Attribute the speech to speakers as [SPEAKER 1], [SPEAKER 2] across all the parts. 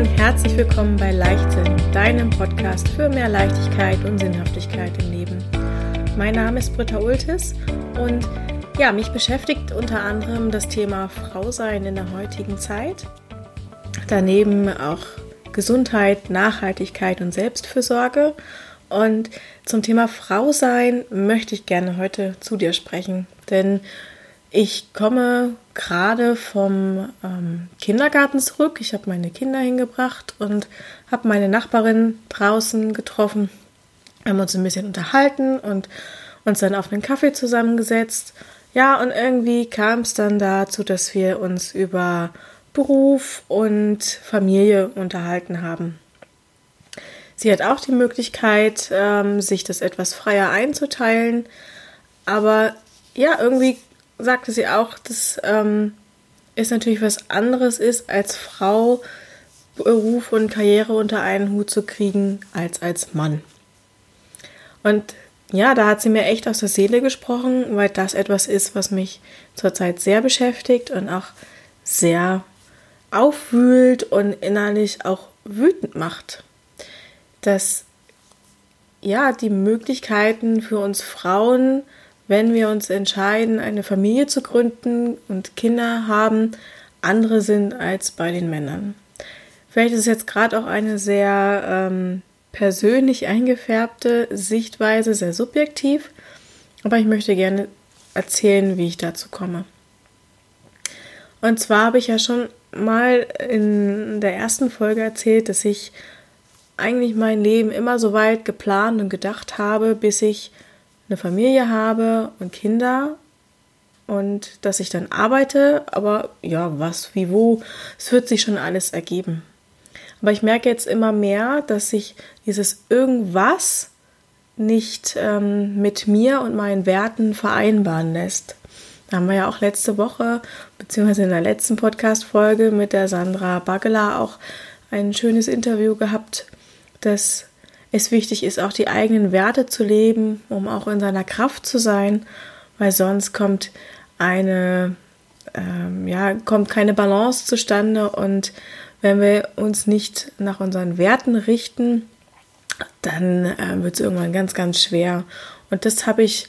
[SPEAKER 1] und herzlich willkommen bei Leichtsinn, deinem Podcast für mehr Leichtigkeit und Sinnhaftigkeit im Leben. Mein Name ist Britta Ultis und ja, mich beschäftigt unter anderem das Thema Frausein in der heutigen Zeit. Daneben auch Gesundheit, Nachhaltigkeit und Selbstfürsorge. Und zum Thema Frausein möchte ich gerne heute zu dir sprechen, denn ich komme gerade vom ähm, Kindergarten zurück. Ich habe meine Kinder hingebracht und habe meine Nachbarin draußen getroffen. Wir haben uns ein bisschen unterhalten und uns dann auf einen Kaffee zusammengesetzt. Ja, und irgendwie kam es dann dazu, dass wir uns über Beruf und Familie unterhalten haben. Sie hat auch die Möglichkeit, ähm, sich das etwas freier einzuteilen. Aber ja, irgendwie sagte sie auch, dass ähm, es natürlich was anderes ist, als Frau Beruf und Karriere unter einen Hut zu kriegen, als als Mann. Und ja, da hat sie mir echt aus der Seele gesprochen, weil das etwas ist, was mich zurzeit sehr beschäftigt und auch sehr aufwühlt und innerlich auch wütend macht. Dass ja die Möglichkeiten für uns Frauen wenn wir uns entscheiden, eine Familie zu gründen und Kinder haben, andere sind als bei den Männern. Vielleicht ist es jetzt gerade auch eine sehr ähm, persönlich eingefärbte Sichtweise, sehr subjektiv, aber ich möchte gerne erzählen, wie ich dazu komme. Und zwar habe ich ja schon mal in der ersten Folge erzählt, dass ich eigentlich mein Leben immer so weit geplant und gedacht habe, bis ich eine Familie habe und Kinder und dass ich dann arbeite, aber ja, was, wie, wo, es wird sich schon alles ergeben. Aber ich merke jetzt immer mehr, dass sich dieses irgendwas nicht ähm, mit mir und meinen Werten vereinbaren lässt. Da haben wir ja auch letzte Woche, beziehungsweise in der letzten Podcast-Folge mit der Sandra Bagela auch ein schönes Interview gehabt, dass es wichtig ist, auch die eigenen Werte zu leben, um auch in seiner Kraft zu sein, weil sonst kommt eine, ähm, ja, kommt keine Balance zustande und wenn wir uns nicht nach unseren Werten richten, dann äh, wird es irgendwann ganz, ganz schwer. Und das habe ich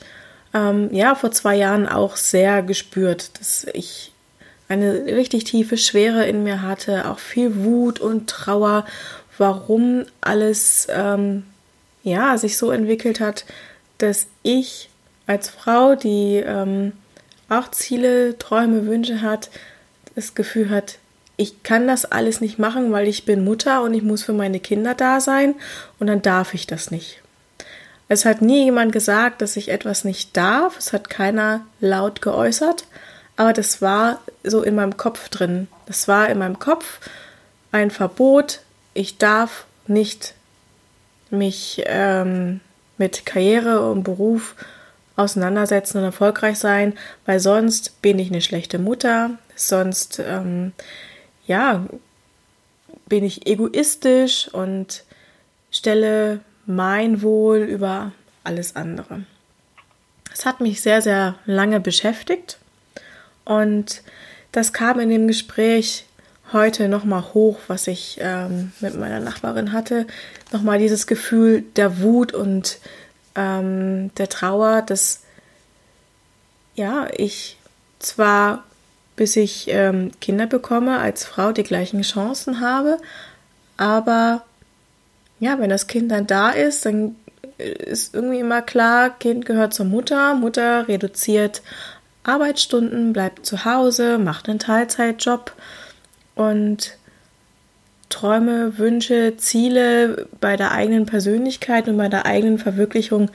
[SPEAKER 1] ähm, ja vor zwei Jahren auch sehr gespürt, dass ich eine richtig tiefe Schwere in mir hatte, auch viel Wut und Trauer warum alles ähm, ja sich so entwickelt hat, dass ich als Frau, die ähm, auch Ziele, Träume, Wünsche hat, das Gefühl hat, ich kann das alles nicht machen, weil ich bin Mutter und ich muss für meine Kinder da sein und dann darf ich das nicht. Es hat nie jemand gesagt, dass ich etwas nicht darf. Es hat keiner laut geäußert, aber das war so in meinem Kopf drin. Das war in meinem Kopf ein Verbot, ich darf nicht mich ähm, mit Karriere und Beruf auseinandersetzen und erfolgreich sein, weil sonst bin ich eine schlechte Mutter, sonst ähm, ja bin ich egoistisch und stelle mein Wohl über alles andere. Es hat mich sehr, sehr lange beschäftigt und das kam in dem Gespräch heute nochmal hoch, was ich ähm, mit meiner Nachbarin hatte. Nochmal dieses Gefühl der Wut und ähm, der Trauer, dass ja, ich zwar bis ich ähm, Kinder bekomme, als Frau die gleichen Chancen habe, aber ja, wenn das Kind dann da ist, dann ist irgendwie immer klar, Kind gehört zur Mutter, Mutter reduziert Arbeitsstunden, bleibt zu Hause, macht einen Teilzeitjob und Träume, Wünsche, Ziele bei der eigenen Persönlichkeit und bei der eigenen Verwirklichung,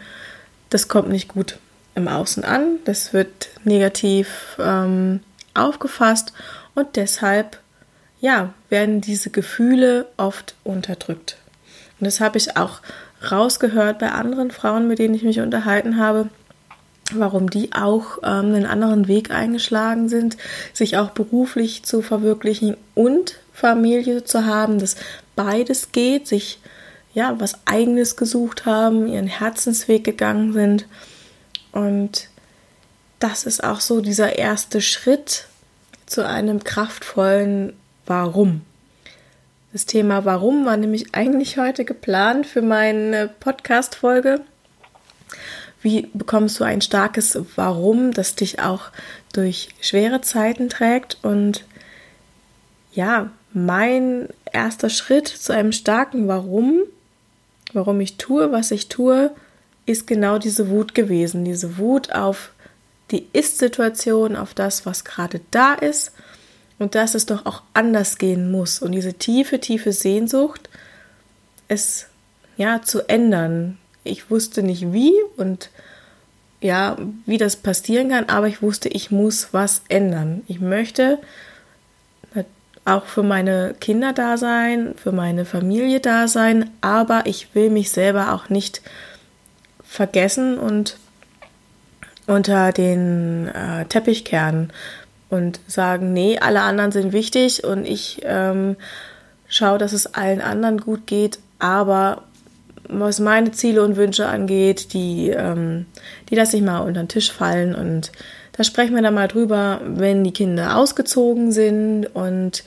[SPEAKER 1] das kommt nicht gut im Außen an. Das wird negativ ähm, aufgefasst und deshalb ja, werden diese Gefühle oft unterdrückt. Und das habe ich auch rausgehört bei anderen Frauen, mit denen ich mich unterhalten habe, warum die auch ähm, einen anderen Weg eingeschlagen sind, sich auch beruflich zu verwirklichen und Familie zu haben, dass beides geht, sich ja was eigenes gesucht haben, ihren Herzensweg gegangen sind und das ist auch so dieser erste Schritt zu einem kraftvollen Warum. Das Thema Warum war nämlich eigentlich heute geplant für meine Podcast-Folge. Wie bekommst du ein starkes Warum, das dich auch durch schwere Zeiten trägt? Und ja, mein erster Schritt zu einem starken Warum, warum ich tue, was ich tue, ist genau diese Wut gewesen. Diese Wut auf die Ist-Situation, auf das, was gerade da ist und dass es doch auch anders gehen muss. Und diese tiefe, tiefe Sehnsucht, es ja zu ändern, ich wusste nicht wie und ja, wie das passieren kann, aber ich wusste, ich muss was ändern. Ich möchte auch für meine Kinder da sein, für meine Familie da sein, aber ich will mich selber auch nicht vergessen und unter den äh, Teppich kehren und sagen, nee, alle anderen sind wichtig und ich ähm, schaue, dass es allen anderen gut geht, aber was meine Ziele und Wünsche angeht, die, ähm, die lasse ich mal unter den Tisch fallen und da sprechen wir dann mal drüber, wenn die Kinder ausgezogen sind und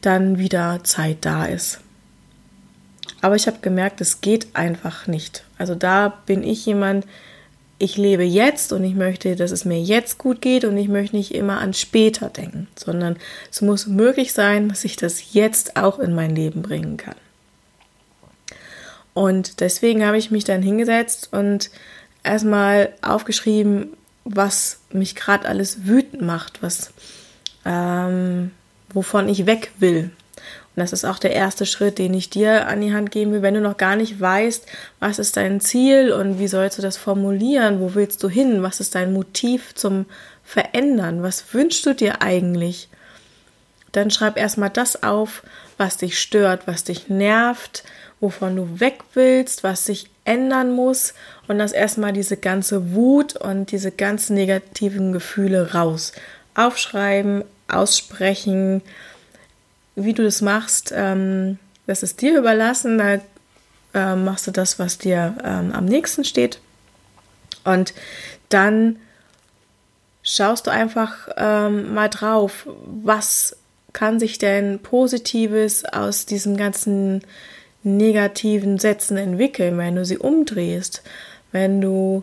[SPEAKER 1] dann wieder Zeit da ist. Aber ich habe gemerkt, es geht einfach nicht. Also da bin ich jemand, ich lebe jetzt und ich möchte, dass es mir jetzt gut geht und ich möchte nicht immer an später denken, sondern es muss möglich sein, dass ich das jetzt auch in mein Leben bringen kann. Und deswegen habe ich mich dann hingesetzt und erstmal aufgeschrieben, was mich gerade alles wütend macht, was ähm, wovon ich weg will. Und das ist auch der erste Schritt, den ich dir an die Hand geben will, wenn du noch gar nicht weißt, was ist dein Ziel und wie sollst du das formulieren, wo willst du hin, was ist dein Motiv zum Verändern, was wünschst du dir eigentlich? Dann schreib erstmal das auf, was dich stört, was dich nervt, wovon du weg willst, was sich ändern muss und lass erstmal diese ganze Wut und diese ganzen negativen Gefühle raus. Aufschreiben, aussprechen, wie du das machst, ähm, das ist dir überlassen. Da äh, machst du das, was dir ähm, am nächsten steht. Und dann schaust du einfach ähm, mal drauf, was kann sich denn Positives aus diesen ganzen negativen Sätzen entwickeln, wenn du sie umdrehst, wenn du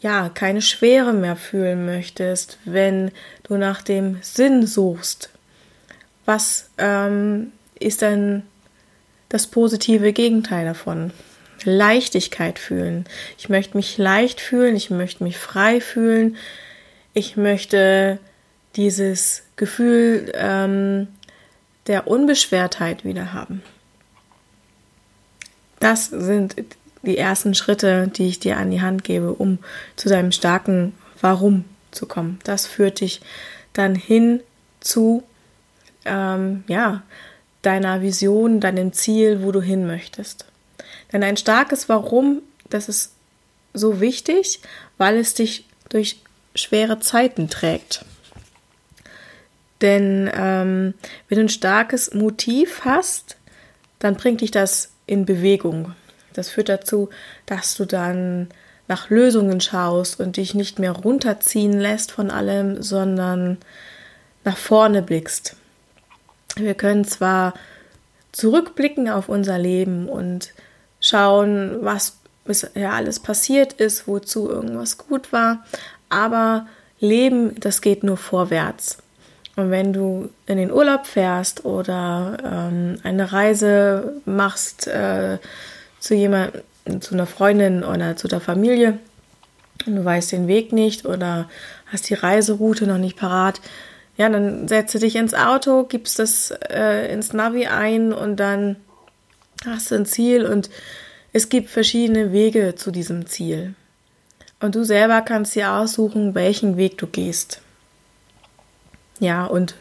[SPEAKER 1] ja keine Schwere mehr fühlen möchtest, wenn du nach dem Sinn suchst. Was ähm, ist denn das positive Gegenteil davon? Leichtigkeit fühlen. Ich möchte mich leicht fühlen, ich möchte mich frei fühlen, ich möchte dieses Gefühl ähm, der Unbeschwertheit wieder haben. Das sind die ersten Schritte, die ich dir an die Hand gebe, um zu deinem starken Warum zu kommen. Das führt dich dann hin zu ähm, ja, deiner Vision, deinem Ziel, wo du hin möchtest. Denn ein starkes Warum, das ist so wichtig, weil es dich durch schwere Zeiten trägt. Denn ähm, wenn du ein starkes Motiv hast, dann bringt dich das in Bewegung. Das führt dazu, dass du dann nach Lösungen schaust und dich nicht mehr runterziehen lässt von allem, sondern nach vorne blickst. Wir können zwar zurückblicken auf unser Leben und schauen, was bisher alles passiert ist, wozu irgendwas gut war, aber Leben, das geht nur vorwärts. Und wenn du in den Urlaub fährst oder ähm, eine Reise machst äh, zu jemandem, zu einer Freundin oder zu der Familie und du weißt den Weg nicht oder hast die Reiseroute noch nicht parat, ja, dann setze dich ins Auto, gibst das äh, ins Navi ein und dann hast du ein Ziel und es gibt verschiedene Wege zu diesem Ziel. Und du selber kannst dir aussuchen, welchen Weg du gehst. Ja, und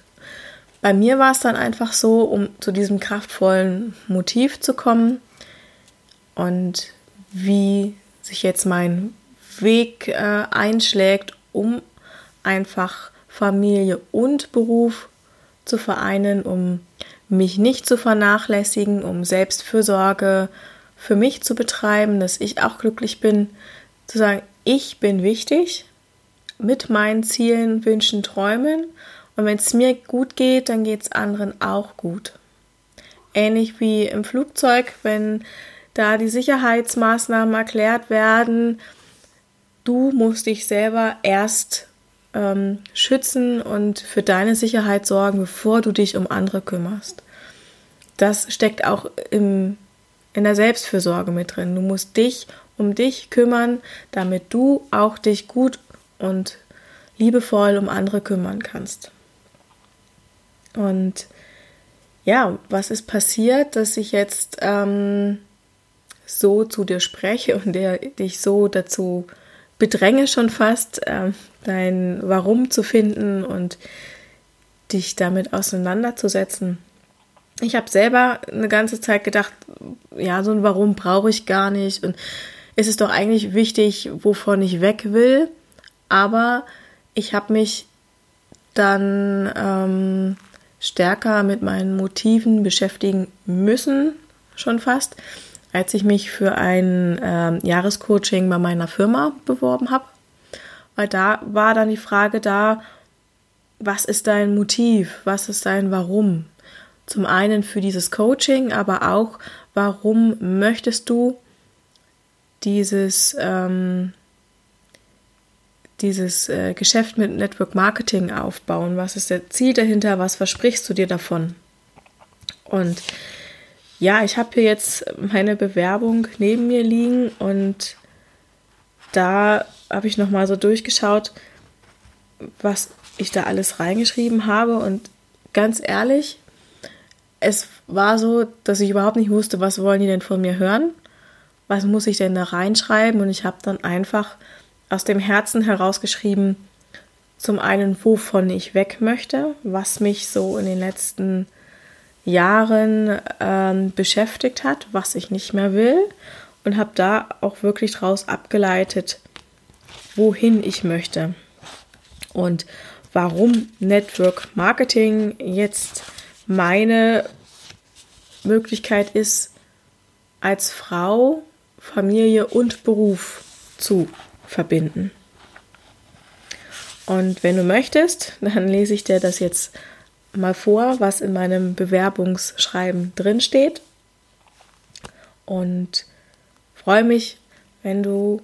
[SPEAKER 1] bei mir war es dann einfach so, um zu diesem kraftvollen Motiv zu kommen und wie sich jetzt mein Weg äh, einschlägt, um einfach Familie und Beruf zu vereinen, um mich nicht zu vernachlässigen, um Selbstfürsorge für mich zu betreiben, dass ich auch glücklich bin, zu sagen, ich bin wichtig mit meinen Zielen, Wünschen, Träumen und wenn es mir gut geht, dann geht es anderen auch gut. ähnlich wie im Flugzeug, wenn da die Sicherheitsmaßnahmen erklärt werden. Du musst dich selber erst ähm, schützen und für deine Sicherheit sorgen, bevor du dich um andere kümmerst. Das steckt auch im, in der Selbstfürsorge mit drin. Du musst dich um dich kümmern, damit du auch dich gut und liebevoll um andere kümmern kannst. Und ja, was ist passiert, dass ich jetzt ähm, so zu dir spreche und der dich so dazu bedränge schon fast, äh, dein Warum zu finden und dich damit auseinanderzusetzen. Ich habe selber eine ganze Zeit gedacht, ja, so ein Warum brauche ich gar nicht und ist es doch eigentlich wichtig, wovon ich weg will. Aber ich habe mich dann ähm, stärker mit meinen Motiven beschäftigen müssen, schon fast, als ich mich für ein äh, Jahrescoaching bei meiner Firma beworben habe. Weil da war dann die Frage da, was ist dein Motiv? Was ist dein Warum? Zum einen für dieses Coaching, aber auch, warum möchtest du dieses, ähm, dieses äh, Geschäft mit Network Marketing aufbauen? Was ist der Ziel dahinter? Was versprichst du dir davon? Und ja, ich habe hier jetzt meine Bewerbung neben mir liegen und da habe ich nochmal so durchgeschaut, was ich da alles reingeschrieben habe. Und ganz ehrlich, es war so, dass ich überhaupt nicht wusste, was wollen die denn von mir hören? Was muss ich denn da reinschreiben? Und ich habe dann einfach aus dem Herzen herausgeschrieben, zum einen, wovon ich weg möchte, was mich so in den letzten Jahren ähm, beschäftigt hat, was ich nicht mehr will und habe da auch wirklich daraus abgeleitet, wohin ich möchte. Und warum Network Marketing jetzt meine Möglichkeit ist, als Frau Familie und Beruf zu verbinden. Und wenn du möchtest, dann lese ich dir das jetzt mal vor, was in meinem Bewerbungsschreiben drinsteht. Und freue mich, wenn du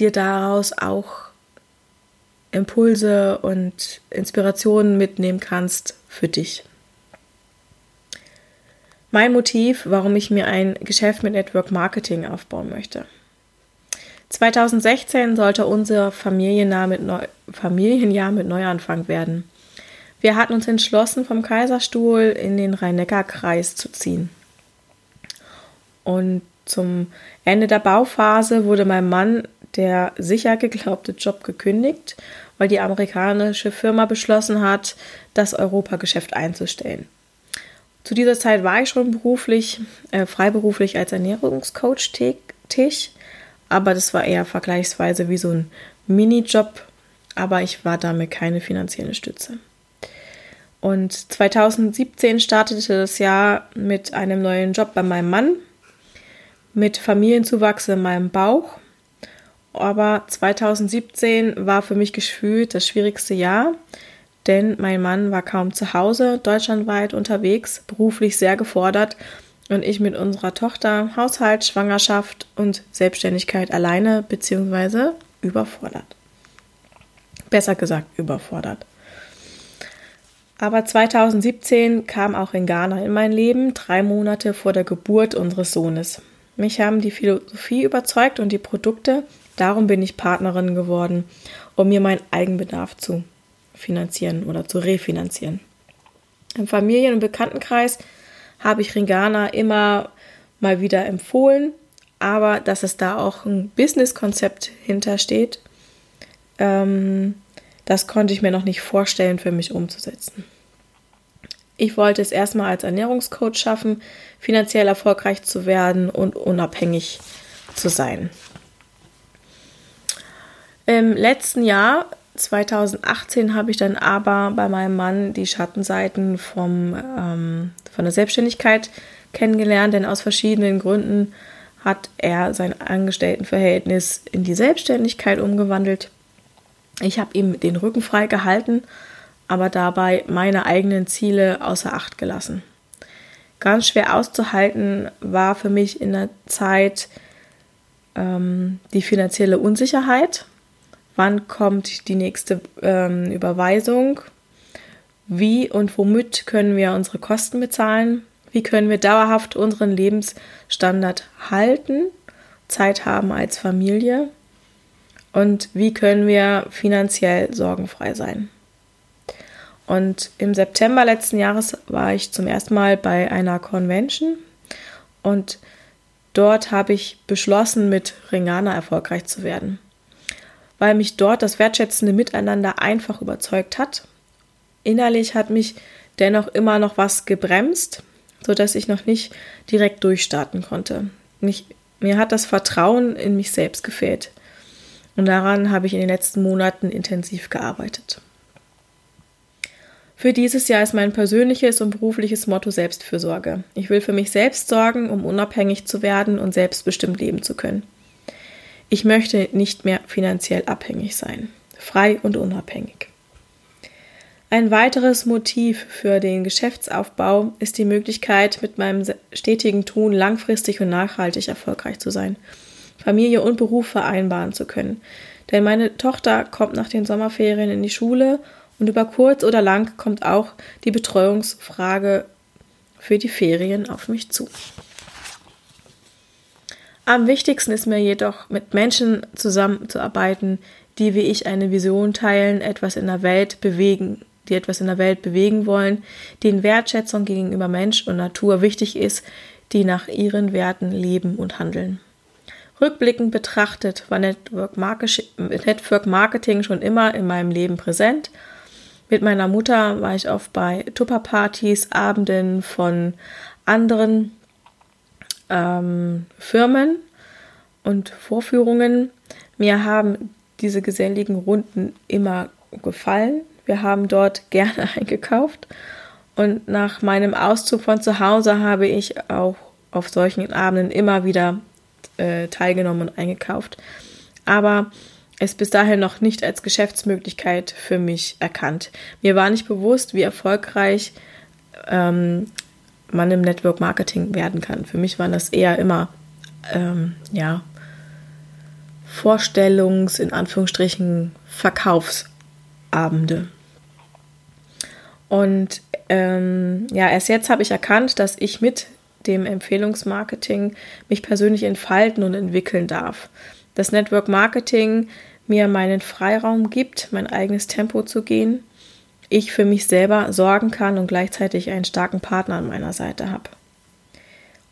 [SPEAKER 1] dir daraus auch Impulse und Inspirationen mitnehmen kannst für dich. Mein Motiv, warum ich mir ein Geschäft mit Network Marketing aufbauen möchte. 2016 sollte unser Familienjahr mit, Neu Familienjahr mit Neuanfang werden. Wir hatten uns entschlossen, vom Kaiserstuhl in den Rhein-Neckar-Kreis zu ziehen. Und zum Ende der Bauphase wurde mein Mann der sicher geglaubte Job gekündigt, weil die amerikanische Firma beschlossen hat, das Europageschäft einzustellen. Zu dieser Zeit war ich schon beruflich, äh, freiberuflich als Ernährungscoach tätig, aber das war eher vergleichsweise wie so ein Minijob, aber ich war damit keine finanzielle Stütze. Und 2017 startete das Jahr mit einem neuen Job bei meinem Mann, mit Familienzuwachs in meinem Bauch. Aber 2017 war für mich gefühlt das schwierigste Jahr, denn mein Mann war kaum zu Hause, deutschlandweit unterwegs, beruflich sehr gefordert und ich mit unserer Tochter, Haushalt, Schwangerschaft und Selbstständigkeit alleine bzw. überfordert. Besser gesagt, überfordert. Aber 2017 kam auch in Ghana in mein Leben, drei Monate vor der Geburt unseres Sohnes. Mich haben die Philosophie überzeugt und die Produkte, darum bin ich Partnerin geworden, um mir meinen Eigenbedarf zu finanzieren oder zu refinanzieren. Im Familien- und Bekanntenkreis habe ich Ringana immer mal wieder empfohlen, aber dass es da auch ein Businesskonzept hintersteht, ähm, das konnte ich mir noch nicht vorstellen, für mich umzusetzen. Ich wollte es erstmal als Ernährungscoach schaffen, finanziell erfolgreich zu werden und unabhängig zu sein. Im letzten Jahr, 2018, habe ich dann aber bei meinem Mann die Schattenseiten vom, ähm, von der Selbstständigkeit kennengelernt, denn aus verschiedenen Gründen hat er sein Angestelltenverhältnis in die Selbstständigkeit umgewandelt. Ich habe ihm den Rücken frei gehalten, aber dabei meine eigenen Ziele außer Acht gelassen. Ganz schwer auszuhalten war für mich in der Zeit ähm, die finanzielle Unsicherheit. Wann kommt die nächste ähm, Überweisung? Wie und womit können wir unsere Kosten bezahlen? Wie können wir dauerhaft unseren Lebensstandard halten, Zeit haben als Familie? Und wie können wir finanziell sorgenfrei sein? Und im September letzten Jahres war ich zum ersten Mal bei einer Convention und dort habe ich beschlossen, mit Ringana erfolgreich zu werden, weil mich dort das wertschätzende Miteinander einfach überzeugt hat. Innerlich hat mich dennoch immer noch was gebremst, sodass ich noch nicht direkt durchstarten konnte. Mich, mir hat das Vertrauen in mich selbst gefehlt. Und daran habe ich in den letzten Monaten intensiv gearbeitet. Für dieses Jahr ist mein persönliches und berufliches Motto Selbstfürsorge. Ich will für mich selbst sorgen, um unabhängig zu werden und selbstbestimmt leben zu können. Ich möchte nicht mehr finanziell abhängig sein, frei und unabhängig. Ein weiteres Motiv für den Geschäftsaufbau ist die Möglichkeit, mit meinem stetigen Tun langfristig und nachhaltig erfolgreich zu sein, Familie und Beruf vereinbaren zu können. Denn meine Tochter kommt nach den Sommerferien in die Schule und über kurz oder lang kommt auch die Betreuungsfrage für die Ferien auf mich zu. Am wichtigsten ist mir jedoch, mit Menschen zusammenzuarbeiten, die wie ich eine Vision teilen, etwas in der Welt bewegen, die etwas in der Welt bewegen wollen, denen Wertschätzung gegenüber Mensch und Natur wichtig ist, die nach ihren Werten leben und handeln. Rückblickend betrachtet war Network Marketing schon immer in meinem Leben präsent mit meiner Mutter war ich oft bei Tupperpartys, Abenden von anderen ähm, Firmen und Vorführungen. Mir haben diese geselligen Runden immer gefallen. Wir haben dort gerne eingekauft. Und nach meinem Auszug von zu Hause habe ich auch auf solchen Abenden immer wieder äh, teilgenommen und eingekauft. Aber es bis dahin noch nicht als Geschäftsmöglichkeit für mich erkannt. Mir war nicht bewusst, wie erfolgreich ähm, man im Network Marketing werden kann. Für mich waren das eher immer ähm, ja Vorstellungs in Anführungsstrichen Verkaufsabende. Und ähm, ja, erst jetzt habe ich erkannt, dass ich mit dem Empfehlungsmarketing mich persönlich entfalten und entwickeln darf das Network Marketing mir meinen Freiraum gibt, mein eigenes Tempo zu gehen, ich für mich selber sorgen kann und gleichzeitig einen starken Partner an meiner Seite habe.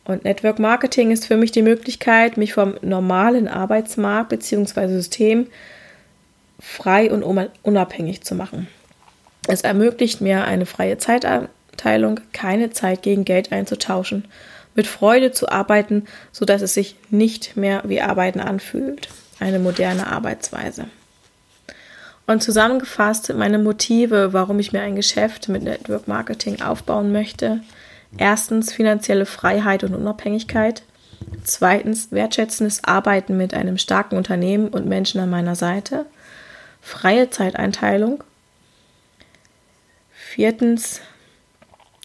[SPEAKER 1] Und Network Marketing ist für mich die Möglichkeit, mich vom normalen Arbeitsmarkt bzw. System frei und unabhängig zu machen. Es ermöglicht mir eine freie Zeitanteilung, keine Zeit gegen Geld einzutauschen mit Freude zu arbeiten, sodass es sich nicht mehr wie Arbeiten anfühlt. Eine moderne Arbeitsweise. Und zusammengefasst meine Motive, warum ich mir ein Geschäft mit Network Marketing aufbauen möchte. Erstens finanzielle Freiheit und Unabhängigkeit. Zweitens wertschätzendes Arbeiten mit einem starken Unternehmen und Menschen an meiner Seite. Freie Zeiteinteilung. Viertens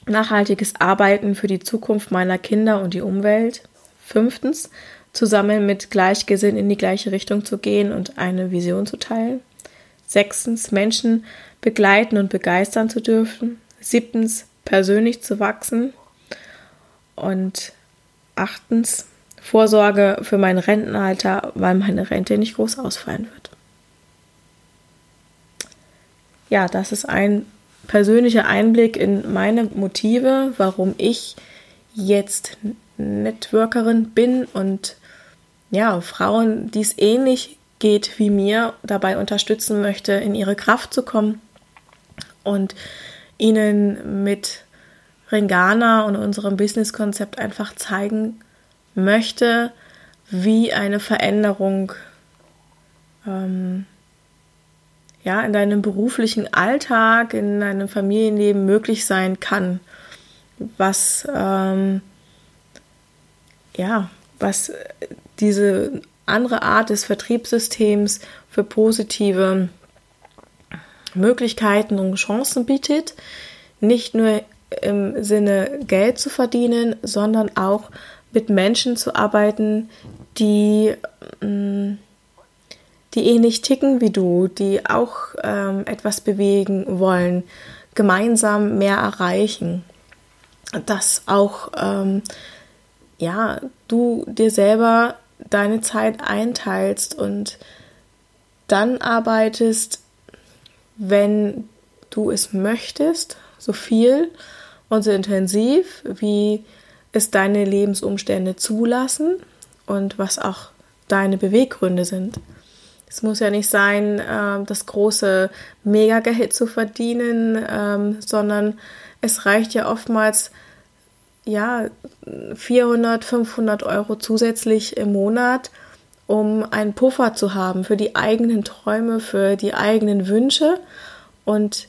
[SPEAKER 1] nachhaltiges Arbeiten für die Zukunft meiner Kinder und die Umwelt. Fünftens, zusammen mit Gleichgesinnten in die gleiche Richtung zu gehen und eine Vision zu teilen. Sechstens, Menschen begleiten und begeistern zu dürfen. Siebtens, persönlich zu wachsen. Und achtens, Vorsorge für mein Rentenalter, weil meine Rente nicht groß ausfallen wird. Ja, das ist ein persönlicher Einblick in meine Motive, warum ich jetzt Networkerin bin und ja, Frauen, die es ähnlich geht wie mir, dabei unterstützen möchte, in ihre Kraft zu kommen und ihnen mit Ringana und unserem Business-Konzept einfach zeigen möchte, wie eine Veränderung ähm, ja, in deinem beruflichen Alltag, in deinem Familienleben möglich sein kann. Was, ähm, ja, was diese andere Art des Vertriebssystems für positive Möglichkeiten und Chancen bietet. Nicht nur im Sinne Geld zu verdienen, sondern auch mit Menschen zu arbeiten, die, mm, die ähnlich ticken wie du, die auch ähm, etwas bewegen wollen, gemeinsam mehr erreichen. Dass auch ähm, ja, du dir selber deine Zeit einteilst und dann arbeitest, wenn du es möchtest, so viel und so intensiv, wie es deine Lebensumstände zulassen und was auch deine Beweggründe sind. Es muss ja nicht sein, äh, das große Mega-Gehalt zu verdienen, ähm, sondern es reicht ja oftmals, ja, 400, 500 Euro zusätzlich im Monat, um einen Puffer zu haben für die eigenen Träume, für die eigenen Wünsche und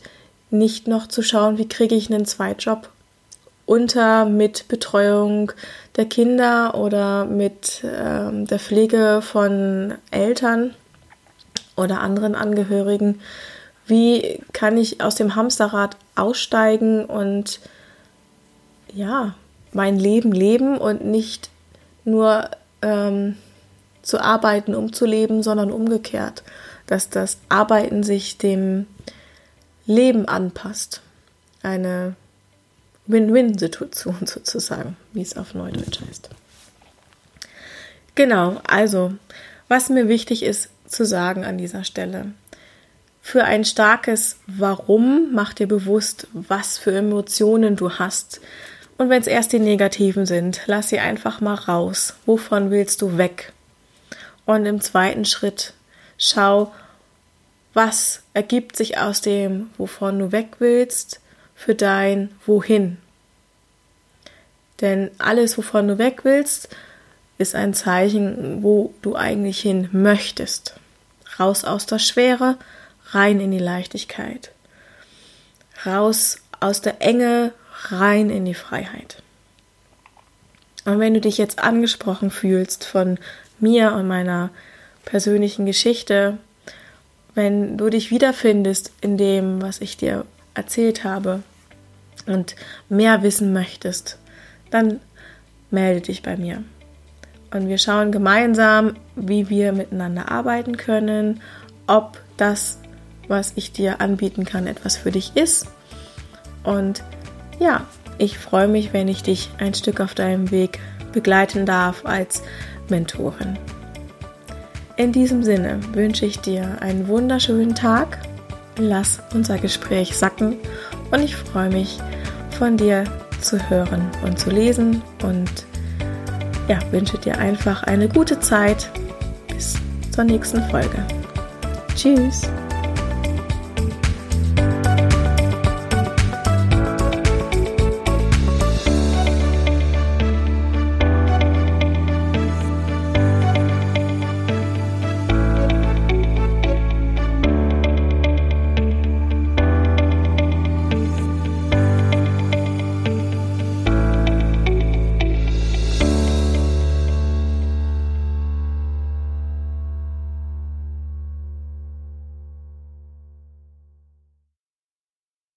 [SPEAKER 1] nicht noch zu schauen, wie kriege ich einen Zweitjob unter mit Betreuung der Kinder oder mit ähm, der Pflege von Eltern oder anderen Angehörigen. Wie kann ich aus dem Hamsterrad aussteigen und ja, mein Leben leben und nicht nur ähm, zu arbeiten, um zu leben, sondern umgekehrt, dass das Arbeiten sich dem Leben anpasst. Eine Win-Win-Situation sozusagen, wie es auf Neudeutsch heißt. Genau, also, was mir wichtig ist zu sagen an dieser Stelle. Für ein starkes Warum mach dir bewusst, was für Emotionen du hast. Und wenn es erst die negativen sind, lass sie einfach mal raus. Wovon willst du weg? Und im zweiten Schritt schau, was ergibt sich aus dem, wovon du weg willst, für dein Wohin. Denn alles, wovon du weg willst, ist ein Zeichen, wo du eigentlich hin möchtest. Raus aus der Schwere, rein in die Leichtigkeit. Raus aus der Enge, rein in die Freiheit. Und wenn du dich jetzt angesprochen fühlst von mir und meiner persönlichen Geschichte, wenn du dich wiederfindest in dem, was ich dir erzählt habe und mehr wissen möchtest, dann melde dich bei mir. Und wir schauen gemeinsam, wie wir miteinander arbeiten können, ob das, was ich dir anbieten kann, etwas für dich ist. Und ja, ich freue mich, wenn ich dich ein Stück auf deinem Weg begleiten darf als Mentorin. In diesem Sinne wünsche ich dir einen wunderschönen Tag. Lass unser Gespräch sacken und ich freue mich, von dir zu hören und zu lesen und ja, wünsche dir einfach eine gute Zeit. Bis zur nächsten Folge. Tschüss.